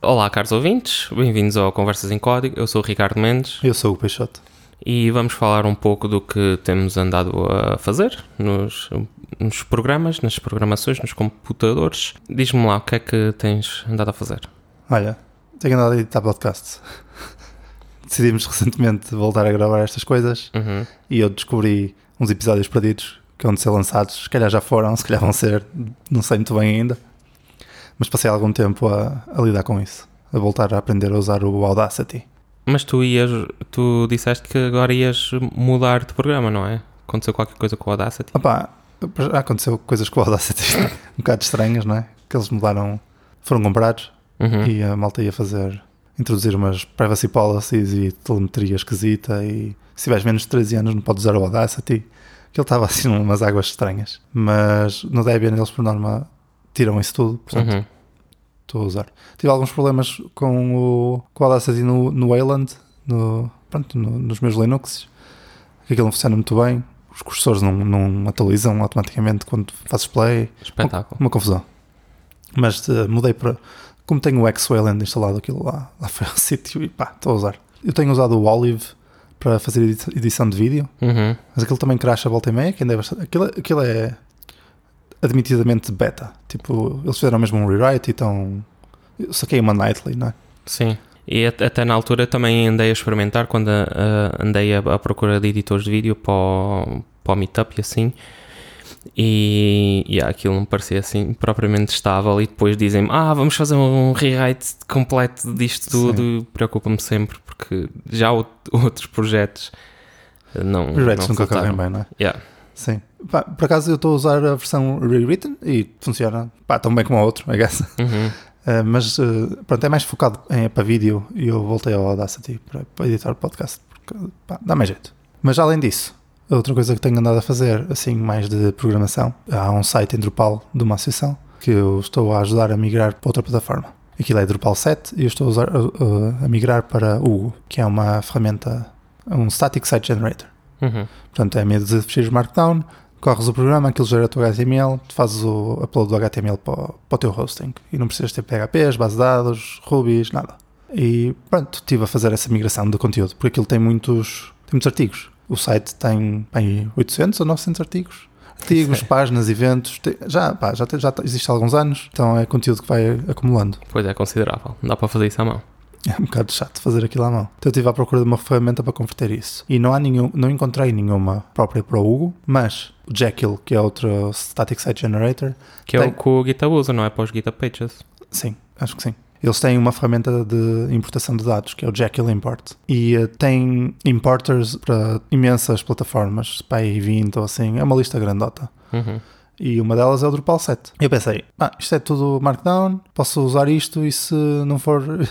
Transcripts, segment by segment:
Olá, caros ouvintes, bem-vindos ao Conversas em Código. Eu sou o Ricardo Mendes Eu sou o Peixoto. e vamos falar um pouco do que temos andado a fazer nos, nos programas, nas programações, nos computadores. Diz-me lá o que é que tens andado a fazer. Olha, tenho andado a editar podcasts. Decidimos recentemente voltar a gravar estas coisas Uhum. e eu descobri uns episódios perdidos que vão de ser lançados. Se calhar já foram, se calhar vão ser, não sei muito bem ainda. Mas passei algum tempo a, a lidar com isso, a voltar a aprender a usar o Audacity. Mas tu ias, tu disseste que agora ias mudar de programa, não é? Aconteceu qualquer coisa com o Audacity? Já aconteceu coisas com o Audacity um bocado estranhas, não é? Que eles mudaram, foram comprados Uhum. e a malta ia fazer, introduzir umas privacy policies e telemetria esquisita e se tiveres menos de 13 anos não podes usar o Audacity. Que ele estava assim umas águas estranhas. Mas no Debian eles por norma tiram isso tudo, portanto Uhum. estou a usar. Tive alguns problemas com o, com o Audacity no, no Wayland, no, pronto, no- nos meus Linux, que aquilo não funciona muito bem. Os cursores não, não atualizam automaticamente quando fazes play. Espetáculo. Uma confusão. Mas eh, mudei para. Como tenho o X-Wayland instalado, aquilo lá, lá foi ao sítio e pá, estou a usar. Eu tenho usado o Olive para fazer edi- edição de vídeo, Uhum. mas aquilo também crasha a volta e meia. Quem deve, aquilo, aquilo é admitidamente beta. Tipo, eles fizeram mesmo um rewrite e estão. Saquei uma nightly, não é? Sim. E at- até na altura também andei a experimentar quando ah, andei a, à procura de editores de vídeo para o, para o Meetup e assim. E, e ah, aquilo não parecia assim propriamente estável. E depois dizem-me: Ah, vamos fazer um rewrite completo disto tudo. Preocupa-me sempre porque já out- outros projetos não. Rewrites não nunca correm bem, não é? Yeah. Sim. Pá, por acaso eu estou a usar a versão rewritten e funciona pá, tão bem como a outro, I guess. Uhum. Uh, mas uh, pronto, é mais focado em, para vídeo e eu voltei ao Audacity para, para editar o podcast porque pá, dá mais jeito. Mas além disso, outra coisa que tenho andado a fazer, assim, mais de programação, há um site em Drupal de uma associação que eu estou a ajudar a migrar para outra plataforma. Aquilo é Drupal 7 e eu estou a, usar, a migrar para Hugo, que é uma ferramenta, um Static Site Generator. Uhum. Portanto, é meio de ficheiros Markdown, corres o programa, aquilo gera o teu HTML, tu fazes o upload do HTML para, o- para o teu hosting e não precisas ter PHPs, base de dados, Rubies, nada. E pronto, estive a fazer essa migração de conteúdo, porque aquilo tem muitos, tem muitos artigos. O site tem bem, 800 ou 900 artigos. Artigos, páginas, eventos, tem- já, pá, já, já existe há alguns anos, então é conteúdo que vai acumulando. Pois é, considerável. Não dá para fazer isso à mão. É um bocado chato fazer aquilo à mão. Então eu estive à procura de uma ferramenta para converter isso. E não há nenhum, não encontrei nenhuma própria para o Hugo, mas o Jekyll, que é outro Static Site Generator, Que é Tem. o que o GitHub usa, não é? Para os GitHub Pages. sim, acho que sim. Eles têm uma ferramenta de importação de dados, que é o Jekyll Import. E eh, tem importers para imensas plataformas, para aí 20 ou assim. É uma lista grandota. Uhum. E uma delas é o Drupal 7. Eu pensei, ah, isto é tudo Markdown, posso usar isto e se não for,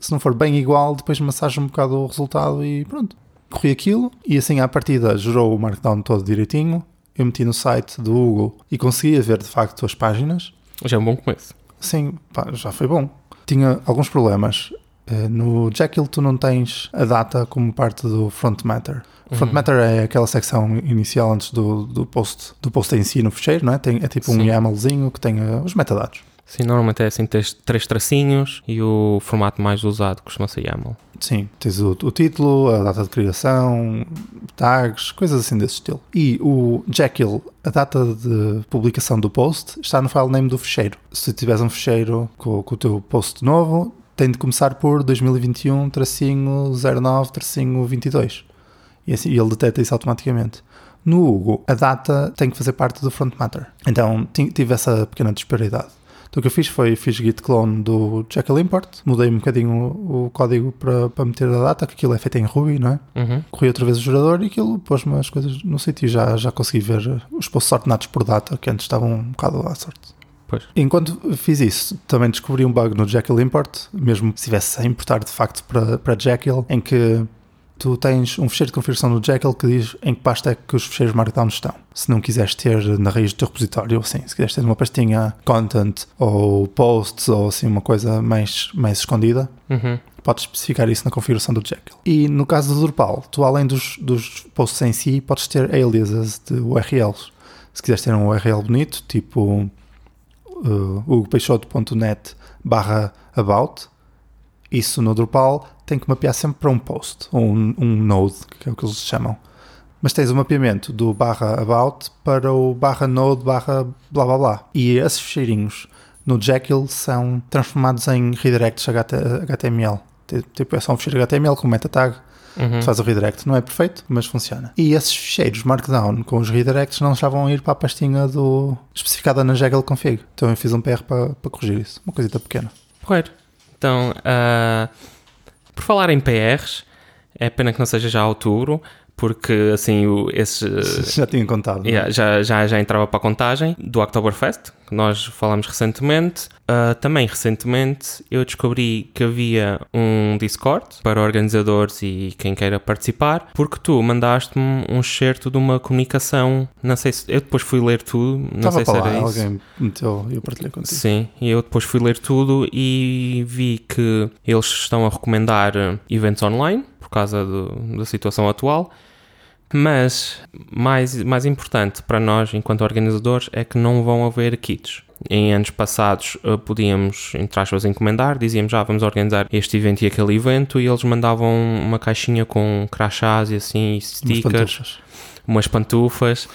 se não for bem igual, depois massajo um bocado o resultado e pronto. Corri aquilo e assim à partida gerou o Markdown todo direitinho. Eu meti no site do Google e conseguia ver de facto as páginas. Já é um bom começo. Sim, pá, já foi bom. Tinha alguns problemas. Eh, No Jekyll tu não tens a data como parte do front matter. O front Uhum. matter é aquela secção inicial antes do, do post do post em si no fecheiro, não é? Tem, é tipo um Sim. YAMLzinho que tem eh, os metadados. Sim, normalmente é assim, tens três tracinhos e o formato mais usado costuma ser YAML. Sim, tens o, o título, a data de criação, tags, coisas assim desse estilo. E o Jekyll, a data de publicação do post está no file name do fecheiro. Se tiveres um fecheiro com, com o teu post novo, tem de começar por 2021-09-22. E assim, ele detecta isso automaticamente. No Hugo, a data tem que fazer parte do front matter. Então ti- tive essa pequena disparidade. Então o que eu fiz foi, fiz git clone do Jekyll import, mudei um bocadinho o, o código para, para meter a data, que aquilo é feito em Ruby, não é? Uhum. Corri outra vez o gerador e aquilo pôs-me as coisas no sítio e já, já consegui ver os posts ordenados por data, que antes estavam um bocado à sorte. Pois. Enquanto fiz isso, também descobri um bug no Jekyll import, mesmo se estivesse a importar de facto para, para Jekyll, em que tu tens um fecheiro de configuração no Jekyll que diz em que pasta é que os fecheiros Markdown estão. Se não quiseres ter na raiz do teu repositório, assim, se quiseres ter numa pastinha content ou posts ou assim uma coisa mais, mais escondida, Uhum. podes especificar isso na configuração do Jekyll. E no caso do Drupal, tu além dos, dos posts em si, podes ter aliases de URLs. Se quiseres ter um URL bonito, tipo uh, hugopeixoto.net barra about, isso no Drupal tem que mapear sempre para um post, ou um, um node, que é o que eles chamam. Mas tens o mapeamento do barra about para o barra node barra blá blá blá. E esses fecheirinhos no Jekyll são transformados em redirects HTML. Tipo, é só um fecheiro HTML com meta tag Uhum. Tu faz o redirect. Não é perfeito, mas funciona. E esses ficheiros Markdown com os redirects não estavam a ir para a pastinha do especificada na Jekyll config. Então eu fiz um PR para, para corrigir isso. Uma coisita pequena. Correto. Então, uh, por falar em PRs, é pena que não seja já outubro, porque assim o, esse já tinha contado yeah, já, já, já entrava para a contagem do Oktoberfest que nós falámos recentemente. Uh, também recentemente eu descobri que havia um Discord para organizadores e quem queira participar porque tu mandaste-me um excerto de uma comunicação. Não sei se eu depois fui ler tudo não Estava sei se era lá, isso. alguém meteu eu partilhei contigo. Sim e eu depois fui ler tudo e vi que eles estão a recomendar eventos online causa do, da situação atual mas mais, mais importante para nós, enquanto organizadores, é que não vão haver kits. Em anos passados eh, podíamos, entre aspas, encomendar, dizíamos já ah, vamos organizar este evento e aquele evento e eles mandavam uma caixinha com crachás e assim, e stickers, umas pantufas. umas pantufas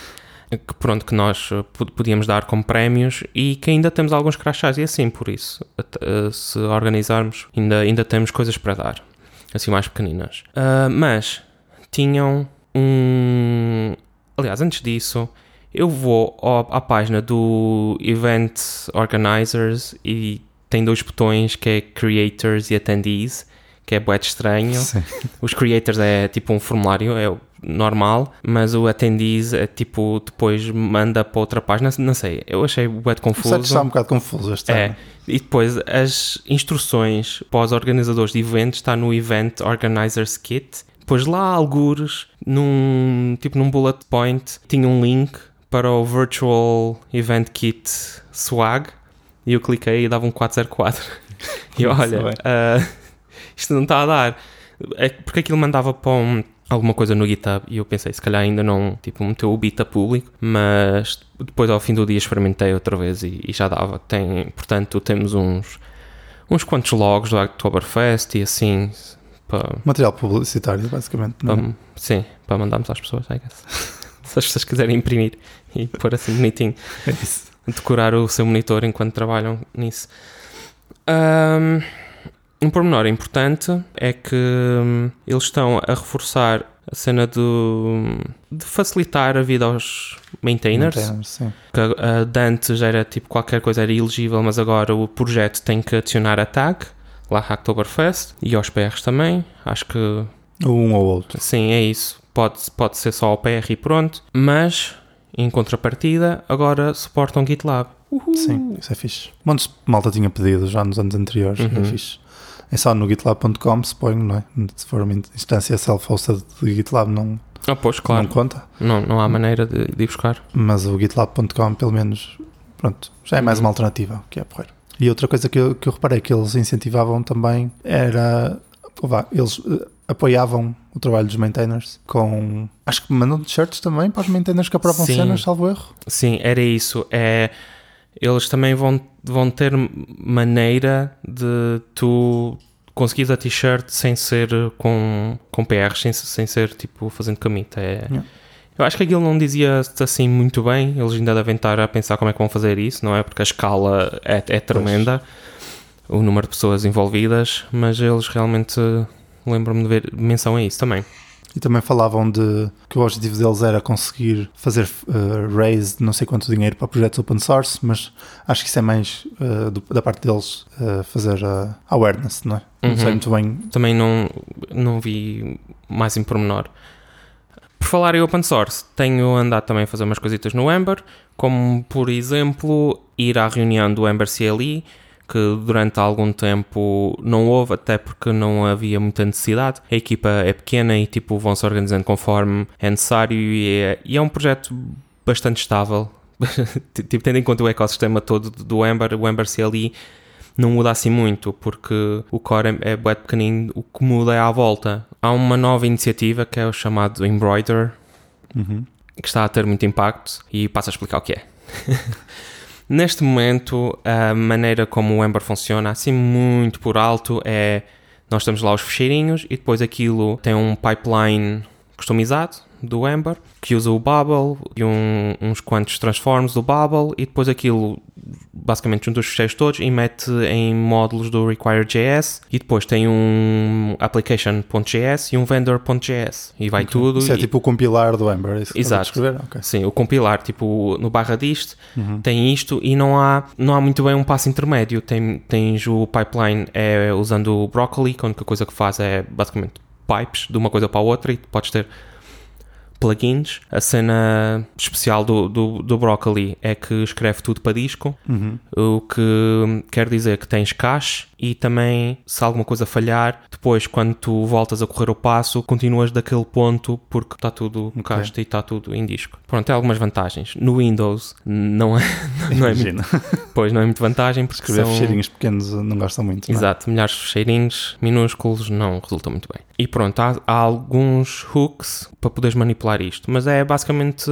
que pronto, que nós eh, podíamos dar como prémios e que ainda temos alguns crachás e assim, por isso, eh, se organizarmos, ainda, ainda temos coisas para dar, assim mais pequeninas. Uh, mas tinham um. Aliás, antes disso, eu vou à página do Event Organizers e tem dois botões que é Creators e Attendees, que é bué estranho. Sim. Os Creators é tipo um formulário, é normal, mas o Attendees é tipo, depois manda para outra página, não sei, eu achei bué confuso. Certo, está um bocado confuso este É, e depois as instruções para os organizadores de eventos está no Event Organizers Kit depois lá, algures, num, tipo num bullet point, tinha um link para o Virtual Event Kit Swag e eu cliquei e dava um 404. e olha, uh, isto não está a dar. É porque aquilo mandava para um, alguma coisa no GitHub e eu pensei, se calhar ainda não, tipo, meteu o beta público, mas depois ao fim do dia experimentei outra vez e, e já dava. Tem, portanto, temos uns, uns quantos logs do Oktoberfest e assim, para. Material publicitário, basicamente. É? Para, sim, para mandarmos às pessoas, I guess. Se as pessoas quiserem imprimir e pôr assim bonitinho. É isso. Decorar o seu monitor enquanto trabalham nisso. Um, um pormenor importante é que hum, eles estão a reforçar a cena do, de facilitar a vida aos maintainers. maintainers sim. Que a Dante já era tipo qualquer coisa era elegível, mas agora o projeto tem que adicionar a tag lá Hacktoberfest e aos PRs também. Acho que. Um ou outro. Sim, é isso. Pode, pode ser só o PR e pronto. Mas, em contrapartida, agora suportam GitLab. Uhul. Sim, isso é fixe. Montes de malta tinha pedido já nos anos anteriores. É uhum. É fixe. É só no gitlab.com, suponho, não é? Se for uma instância self-hosted de GitLab, não, ah, pois, claro. não conta. Não, não há maneira de, de ir buscar. Mas o gitlab.com, pelo menos, pronto, já é mais uhum. uma alternativa, que é porreiro. E outra coisa que eu, que eu reparei que eles incentivavam também era. Vá, eles uh, apoiavam o trabalho dos maintainers com. Acho que mandam t-shirts também para os maintainers que aprovam Sim. cenas, salvo erro. Sim, era isso. É, eles também vão, vão ter maneira de tu conseguir a t-shirt sem ser com, com PR, sem, sem ser tipo fazendo commit. É, yeah. Eu acho que aquilo não dizia assim muito bem, eles ainda devem estar a pensar como é que vão fazer isso, não é? Porque a escala é, é tremenda, pois. o número de pessoas envolvidas, mas eles realmente lembram-me de ver menção a isso também. E também falavam de que o objetivo deles era conseguir fazer uh, raise de não sei quanto dinheiro para projetos open source, mas acho que isso é mais uh, do, da parte deles uh, fazer a awareness, não é? Não sei uhum. muito bem. Também não, não vi mais em pormenor. Por falar em open source, tenho andado também a fazer umas coisitas no Ember, como por exemplo ir à reunião do Ember CLI, que durante algum tempo não houve, até porque não havia muita necessidade. A equipa é pequena e tipo vão se organizando conforme é necessário e é, e é um projeto bastante estável. tipo, tendo em conta o ecossistema todo do Ember, o Ember CLI não muda assim muito, porque o core é, é bem pequenino, o que muda é à volta. Há uma nova iniciativa que é o chamado Embroider, uhum. que está a ter muito impacto e passo a explicar o que é. Neste momento, a maneira como o Ember funciona, assim muito por alto, é nós temos lá os fecheirinhos e depois aquilo tem um pipeline customizado do Ember que usa o Bubble e um, uns quantos transforms do Bubble e depois aquilo basicamente junta os fecheiros todos e mete em módulos do Require.js e depois tem um application.js e um vendor.js e vai Ok. tudo. Isso é e- tipo o compilar do Ember, é isso que Exato. estás a descrever? Ok. Sim, o compilar, tipo, no barra disto, Uhum. tem isto e não há, não há muito bem um passo intermédio. Tem, tens o pipeline é, usando o Broccoli, que a única coisa que faz é basicamente pipes de uma coisa para a outra e podes ter plugins. A cena especial do, do, do Broccoli é que escreve tudo para disco, Uhum. o que quer dizer que tens cache e também se alguma coisa falhar, depois quando tu voltas a correr o passo, continuas daquele ponto porque está tudo Ok. cache e está tudo em disco. Pronto, tem algumas vantagens. No Windows não é, não é, muito, Imagina. pois, não é muito vantagem porque Escrever são... fecheirinhos pequenos não gostam muito. não é? Exato, milhares de cheirinhos minúsculos não resulta muito bem. E pronto, há, há alguns hooks para poderes manipular isto, mas é basicamente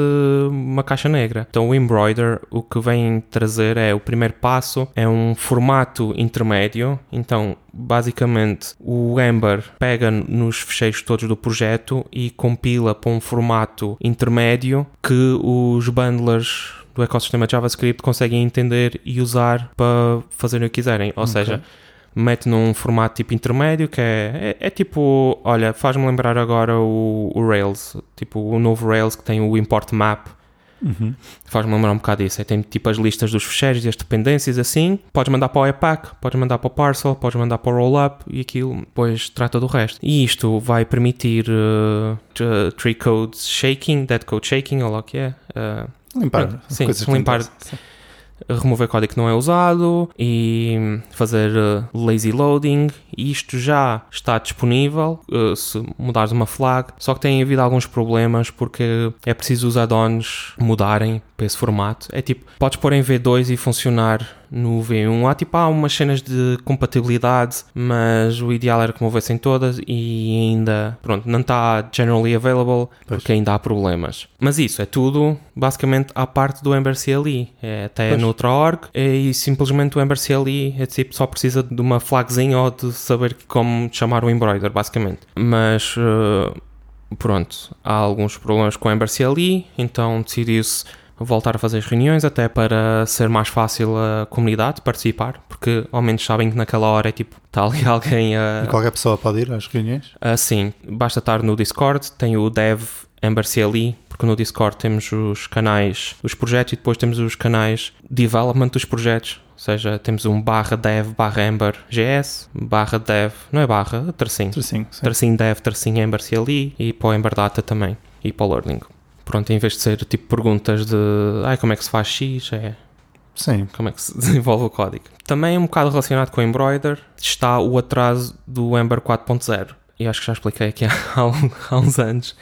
uma caixa negra. Então o Embroider o que vem trazer é o primeiro passo, é um formato intermédio. Então basicamente o Ember pega nos fecheiros todos do projeto e compila para um formato intermédio que os bundlers do ecossistema JavaScript conseguem entender e usar para fazerem o que quiserem. Ou Ok. seja, mete num formato tipo intermédio que é, é, é tipo, olha, faz-me lembrar agora o, o Rails, tipo o novo Rails que tem o import map, Uhum. faz-me lembrar um bocado disso. Aí tem tipo as listas dos fecheiros e as dependências assim, podes mandar para o Epac, podes mandar para o Parcel, podes mandar para o Rollup e aquilo depois trata do resto. E isto vai permitir uh, t- tree code shaking, dead code shaking, ou lá o que é. uh, Limpar. Sim, limpar-. Remover código que não é usado e fazer uh, lazy loading. E isto já está disponível uh, se mudares uma flag. Só que tem havido alguns problemas porque é preciso os add-ons mudarem para esse formato. É tipo, podes pôr em V2 e funcionar no V1. Há tipo há umas cenas de compatibilidade, mas o ideal era que movessem todas e ainda, pronto, não está generally available Pois. porque ainda há problemas. Mas isso é tudo basicamente à parte do Ember CLI. É até Pois. noutra org e simplesmente o Ember CLI é tipo só precisa de uma flagzinha ou de saber como chamar o embroider, basicamente. Mas eh, pronto, há alguns problemas com o Ember CLI, então decidiu-se voltar a fazer as reuniões até para ser mais fácil a comunidade participar, porque ao menos sabem que naquela hora é tipo, está ali alguém a, E qualquer pessoa pode ir às reuniões? Assim, basta estar no Discord, tem o dev Ember CLI, porque no Discord temos os canais dos projetos e depois temos os canais development dos projetos. Ou seja, temos um barra dev barra Ember GS, barra dev, não é barra, tracinho. Sim, sim. Tracinho dev, tracinho Ember CLI e para o Ember Data também. E para o Learning. Pronto, em vez de ser tipo perguntas de ai, como é que se faz X, é Sim. como é que se desenvolve o código. Também um bocado relacionado com o Embroider está o atraso do Ember 4.0. E acho que já expliquei aqui há, há uns anos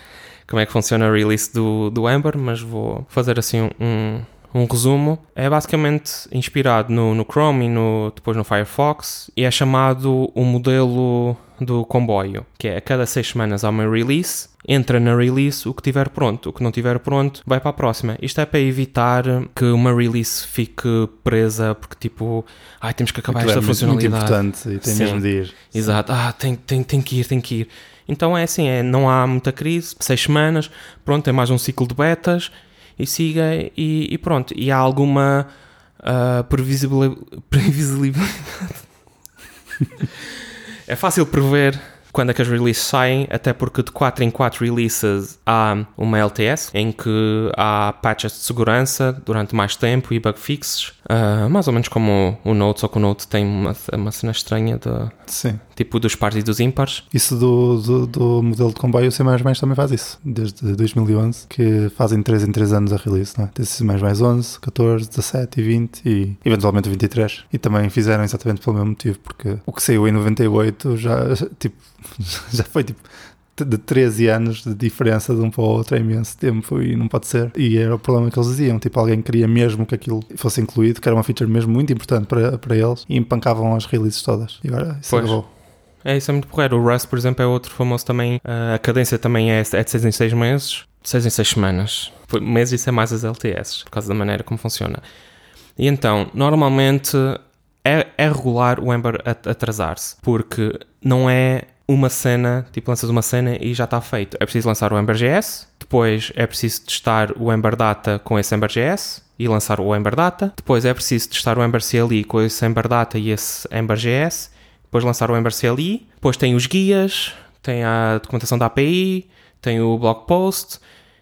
como é que funciona a release do, do Ember, mas vou fazer assim um, um resumo. É basicamente inspirado no, no Chrome e no, depois no Firefox e é chamado o modelo do comboio, que é a cada seis semanas há uma release, entra na release o que tiver pronto, o que não tiver pronto vai para a próxima. Isto é para evitar que uma release fique presa porque tipo, ai temos que acabar Aquilo esta é muito, muito funcionalidade. importante e tem Sim. mesmo de ir. Exato, ah, tem, tem, tem que ir, tem que ir. Então é assim, é, não há muita crise, seis semanas, pronto, é mais um ciclo de betas e siga e, e pronto. E há alguma previsibili- previsibilidade. é fácil prever quando é que as releases saem, até porque de 4 em 4 releases há uma LTS, em que há patches de segurança durante mais tempo e bug fixes, ah, mais ou menos como o Node, só que o Node tem uma, uma cena estranha de, tipo dos pares e dos ímpares. Isso do, do, do modelo de comboio, o C++ também faz isso. Desde 2011, que fazem 3 em 3 anos a release, não é? Tem C++ 11, 14, 17 e 20 e eventualmente o 23. E também fizeram exatamente pelo mesmo motivo, porque o que saiu em 98 já, tipo, já foi tipo de 13 anos de diferença de um para o outro é imenso tempo e não pode ser. E era o problema que eles diziam, tipo, alguém queria mesmo que aquilo fosse incluído, que era uma feature mesmo muito importante para, para eles e empancavam as releases todas. E agora isso Pois. acabou. É, isso é muito porreiro. O Rust, por exemplo, é outro famoso também. Ah, a cadência também é, é de 6 em 6 meses, de 6 em 6 semanas. Por- Meses isso é mais as LTS, por causa da maneira como funciona. E então, normalmente é, é regular o Ember at- atrasar-se, porque não é uma cena, tipo lanças uma cena e já está feito. É preciso lançar o Ember.js, depois é preciso testar o Ember Data com esse Ember.js e lançar o Ember Data, depois é preciso testar o Ember CLI com esse Ember Data e esse Ember.js, depois lançar o Ember CLI, depois tem os guias, tem a documentação da API, tem o blog post,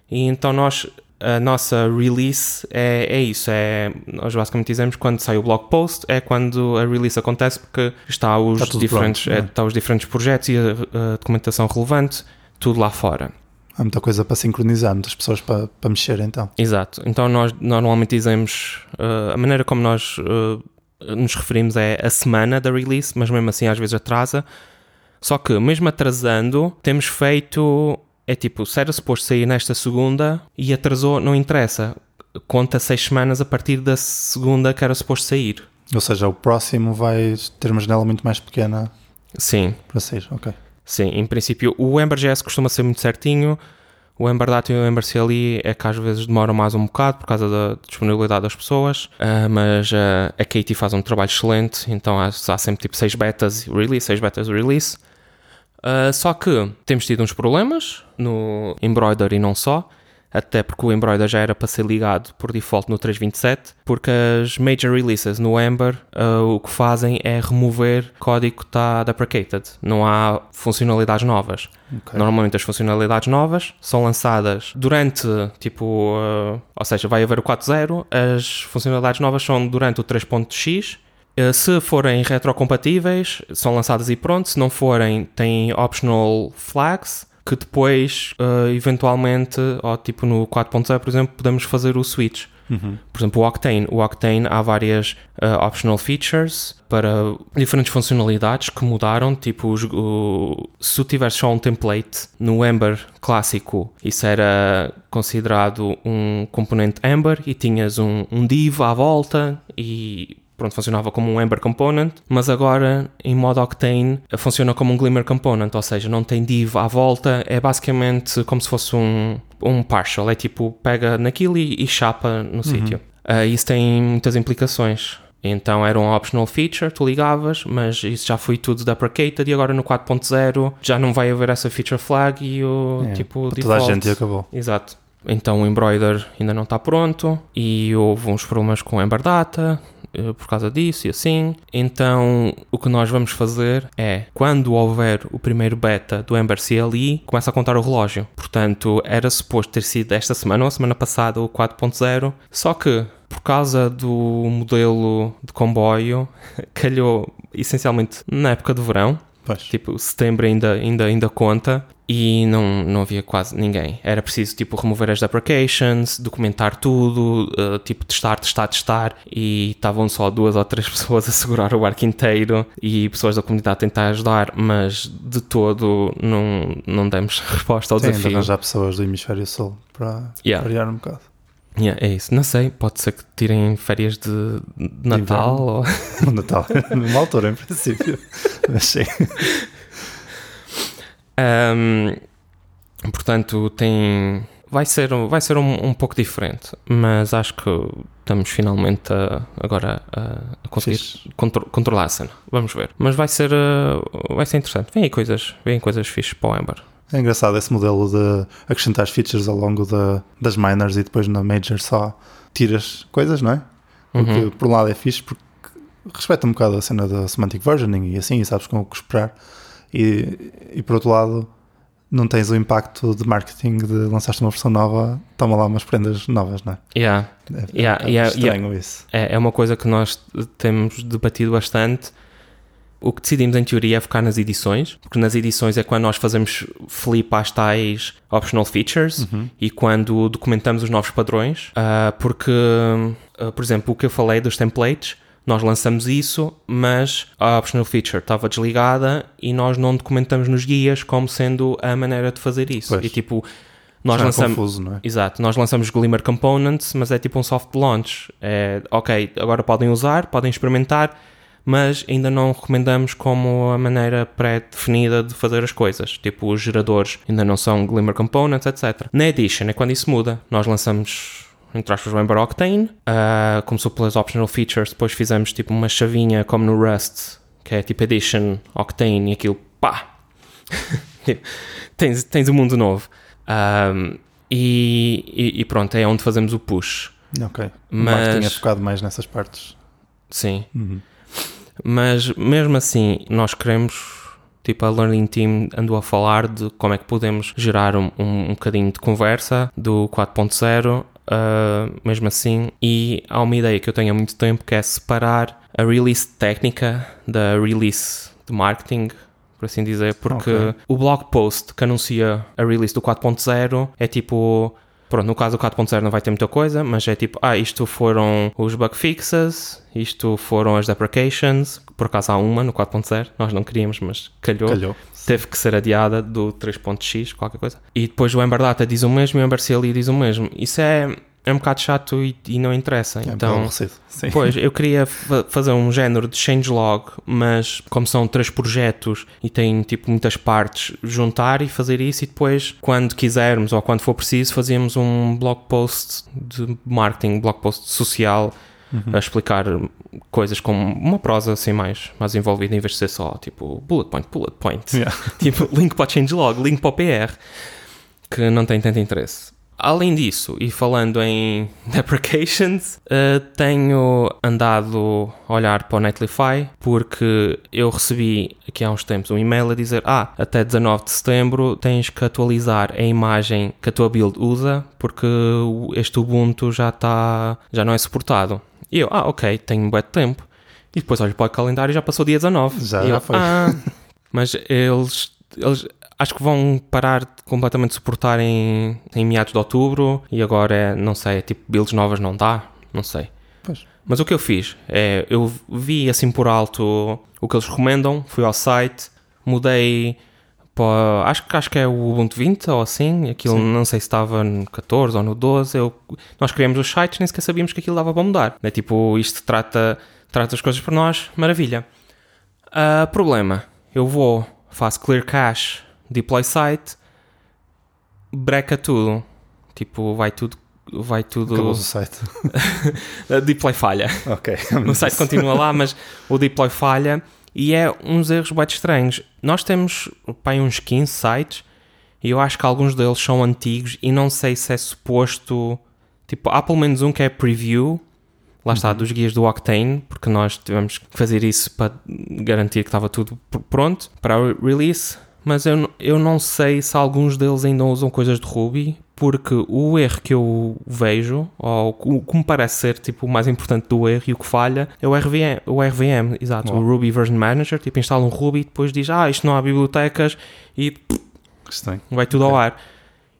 e então nós a nossa release é, é isso, é, nós basicamente dizemos quando sai o blog post, é quando a release acontece porque está os, Está diferentes, pronto, é, né? está os diferentes projetos e a, a documentação relevante, tudo lá fora. Há muita coisa para sincronizar, muitas pessoas para, para mexer então. Exato. Então nós normalmente dizemos uh, a maneira como nós uh, nos referimos é a semana da release, mas mesmo assim às vezes atrasa. Só que mesmo atrasando, temos feito é tipo, se era suposto sair nesta segunda e atrasou, não interessa. Conta seis semanas a partir da segunda que era suposto sair. Ou seja, o próximo vai ter uma janela muito mais pequena Sim, para sair, ok. sim. Em princípio, o Ember.js costuma ser muito certinho. O Ember Data e o Ember CLI é que às vezes demoram mais um bocado por causa da disponibilidade das pessoas, ah, mas ah, a Katie faz um trabalho excelente, então há, há sempre tipo 6 betas release, 6 betas release. Ah, só que temos tido uns problemas no Embroider e não só, até porque o Embroider já era para ser ligado por default no 327, porque as major releases no Ember ah, o que fazem é remover código que está deprecated, não há funcionalidades novas. Ok. Normalmente as funcionalidades novas são lançadas durante, tipo, uh, ou seja, vai haver o 4.0, as funcionalidades novas são durante o 3.x. Uh, se forem retrocompatíveis, são lançadas e pronto. Se não forem, têm optional flags que depois, uh, eventualmente, ou tipo no 4.0, por exemplo, podemos fazer o switch. Uhum. Por exemplo, o Octane. O Octane há várias uh, optional features para diferentes funcionalidades que mudaram. Tipo, os- o- se tu tivesse só um template no Ember clássico, isso era considerado um componente Ember e tinhas um, um div à volta e pronto, funcionava como um Ember component, mas agora em modo Octane funciona como um Glimmer component, ou seja, não tem div à volta, é basicamente como se fosse um, um partial, é tipo pega naquilo e, e chapa no sítio. Ah, isso tem muitas implicações. Então era um optional feature, tu ligavas, mas isso já foi tudo deprecated e agora no 4.0 já não vai haver essa feature flag e o É, tipo para toda a default. gente acabou. Exato. Então o Embroider ainda não está pronto e houve uns problemas com o Ember Data por causa disso e assim. Então o que nós vamos fazer é, quando houver o primeiro beta do Ember CLI, começa a contar o relógio. Portanto, era suposto ter sido esta semana ou a semana passada o 4.0, só que por causa do modelo de comboio, calhou essencialmente na época do verão, Pois. Tipo, setembro ainda, ainda, ainda conta e não, não havia quase ninguém. Era preciso, tipo, remover as deprecations, documentar tudo, uh, tipo, testar, testar, testar e estavam só duas ou três pessoas a segurar o barco inteiro e pessoas da comunidade a tentar ajudar, mas de todo não, não demos resposta ao desafio. arranjar pessoas do hemisfério sul para Yeah. variar um bocado. Yeah, é isso. Não sei, pode ser que tirem férias de de Natal inverno. ou... No Natal, numa altura em princípio. Mas sim. Um, portanto, tem. Vai ser, vai ser um, um pouco diferente, mas acho que estamos finalmente a- agora a, conseguir contro- controlar a cena. Vamos ver. Mas vai ser, uh, vai ser interessante. Vem aí coisas, vem aí coisas fixes para o Ember. É engraçado esse modelo de acrescentar features ao longo da- das minors e depois na major só tiras coisas, não é? Porque Uhum. por um lado é fixe porque respeita um bocado a cena da semantic versioning e assim, e sabes com o que esperar. E, e por outro lado, não tens o impacto de marketing de lançaste uma versão nova, toma lá umas prendas novas, não é? Yeah. É, é Yeah, um bocado yeah, estranho isso. É, é uma coisa que nós temos debatido bastante. O que decidimos em teoria é focar nas edições, porque nas edições é quando nós fazemos flip às tais optional features e quando documentamos os novos padrões. Ah, porque, ah, por exemplo, o que eu falei dos templates, nós lançamos isso, mas a optional feature estava desligada e nós não documentamos nos guias como sendo a maneira de fazer isso. Pois. E tipo, nós Já é lançamos. confuso, não é? Exato, nós lançamos Glimmer Components, mas é tipo um soft launch. É, ok, agora podem usar, podem experimentar, mas ainda não recomendamos como a maneira pré-definida de fazer as coisas. Tipo, os geradores ainda não são Glimmer Components, etc. Na Edition é quando isso muda. Nós lançamos entre aspas, o Ember Octane. Uh, começou pelas optional features, depois fizemos tipo uma chavinha como no Rust, que é tipo Edition Octane, e aquilo, pá! tens, tens um mundo novo. Um, e, e, e, pronto, é onde fazemos o push. Ok. Mas tinha focado mais nessas partes. Sim. Uhum. Mas mesmo assim, nós queremos. Tipo, a Learning Team andou a falar de como é que podemos gerar um, um, um bocadinho de conversa do 4.0, uh, mesmo assim. E há uma ideia que eu tenho há muito tempo que é separar a release técnica da release de marketing por assim dizer, porque okay. o blog post que anuncia a release do 4.0 é tipo. Pronto, no caso do 4.0 não vai ter muita coisa, mas é tipo, ah, isto foram os bug fixes, isto foram as deprecations, por acaso há uma no 4.0, nós não queríamos, mas calhou. calhou. Teve que ser adiada do 3.x, qualquer coisa. E depois o Ember Data diz o mesmo e o Ember CLI diz o mesmo. Isso é é um bocado chato e, e não interessa. É então, pois, eu queria fazer um género de changelog, mas como são três projetos e tem tipo muitas partes, juntar e fazer isso e depois, quando quisermos ou quando for preciso, fazíamos um blog post de marketing, blog post social. Uhum. a explicar coisas com uma prosa assim mais, mais envolvida em vez de ser só tipo bullet point, bullet point, yeah. tipo link para changelog, link para o PR, que não tem tanto interesse. Além disso, e falando em deprecations, uh, tenho andado a olhar para o Netlify porque eu recebi aqui há uns tempos um e-mail a dizer: Ah, até 19 de setembro tens que atualizar a imagem que a tua build usa porque este Ubuntu já, está, já não é suportado. E eu, ah, ok, tenho um bom tempo. E depois olho para o calendário e já passou dia 19. Já, e já eu, foi. Ah, mas eles, eles acho que vão parar completamente de suportar em, em meados de outubro e agora, é, não sei, é tipo builds novas não dá, não sei. Pois. Mas o que eu fiz é, eu vi assim por alto o que eles recomendam, fui ao site, mudei para, acho, acho que é o Ubuntu 20 ou assim, aquilo Sim. não sei se estava no 14 ou no 12, eu, nós criamos os sites, nem sequer sabíamos que aquilo dava para mudar. É tipo, isto trata, trata as coisas por nós, maravilha. Uh, problema, eu vou, faço clear cache deploy site, breca tudo. Tipo, vai tudo. Vai tudo. Acabou o site. deploy falha. Ok. o site continua lá, mas o deploy falha e é uns erros bem estranhos. Nós temos pá, uns 15 sites e eu acho que alguns deles são antigos e não sei se é suposto. Tipo, há pelo menos um que é preview, lá está, uhum. dos guias do Octane, porque nós tivemos que fazer isso para garantir que estava tudo pronto para o release mas eu, eu não sei se alguns deles ainda usam coisas de Ruby, porque o erro que eu vejo, ou o que me parece ser tipo, o mais importante do erro e o que falha, é o RVM, o RVM exato, oh. o Ruby Version Manager, tipo, instala um Ruby e depois diz, ah, isto não há bibliotecas e pff, vai tudo okay. ao ar.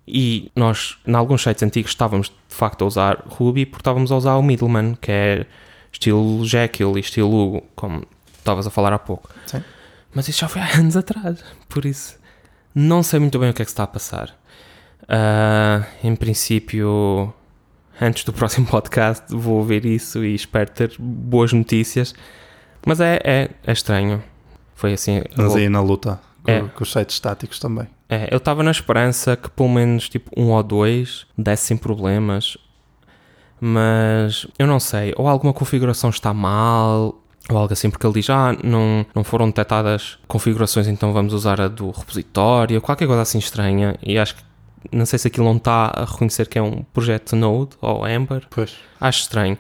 E nós, em alguns sites antigos, estávamos de facto a usar Ruby porque estávamos a usar o Middleman, que é estilo Jekyll e estilo Hugo, como estavas a falar há pouco. Sim. Mas isso já foi há anos atrás, por isso não sei muito bem o que é que está a passar. Uh, em princípio, antes do próximo podcast, vou ouvir isso e espero ter boas notícias. Mas é, é, é estranho. Foi assim. Mas aí na luta com, é. com os sites estáticos também. É, eu estava na esperança que pelo menos tipo um ou dois dessem problemas, mas eu não sei. Ou alguma configuração está mal, ou algo assim, porque ele diz, ah, não, não foram detectadas configurações, então vamos usar a do repositório, qualquer coisa assim estranha, e acho que, não sei se aquilo não está a reconhecer que é um projeto Node ou Ember. Pois. Acho estranho.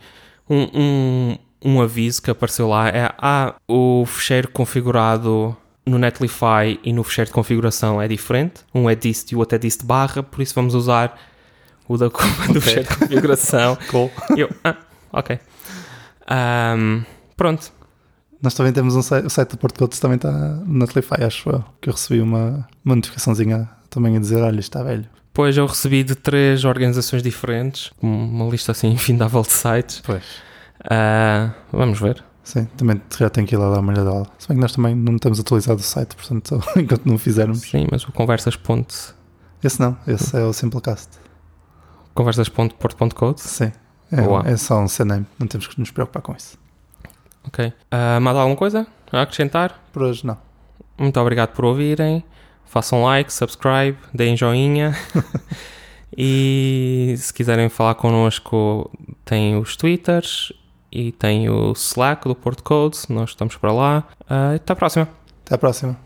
Um, um, um aviso que apareceu lá é, ah, o fecheiro configurado no Netlify e no fecheiro de configuração é diferente, um é dist e o outro é dist barra, por isso vamos usar o da okay. do fecheiro de configuração. cool. eu, ah, ok. Um, Pronto. Nós também temos um site, o site do Porto Codes também está no Netlify, acho eu, que eu recebi uma, uma notificaçãozinha também a dizer, olha, está velho. Pois, eu recebi de três organizações diferentes, uma lista assim infindável de sites. Pois. Uh, vamos ver. Sim, também já tenho que ir lá dar uma olhada. Se bem que nós também não temos atualizado o site, portanto, enquanto não fizermos. Sim, mas o conversas. Esse não, esse é o Simplecast. Conversas.porto.code? Sim, é, é só um CNAME, não temos que nos preocupar com isso. Ok. Uh, mais alguma coisa a acrescentar? Por hoje não. Muito obrigado por ouvirem. Façam like, subscribe, deem joinha. E se quiserem falar connosco, tem os Twitters e tem o Slack do Porto Codes. Nós estamos para lá. Uh, até a próxima. Até a próxima.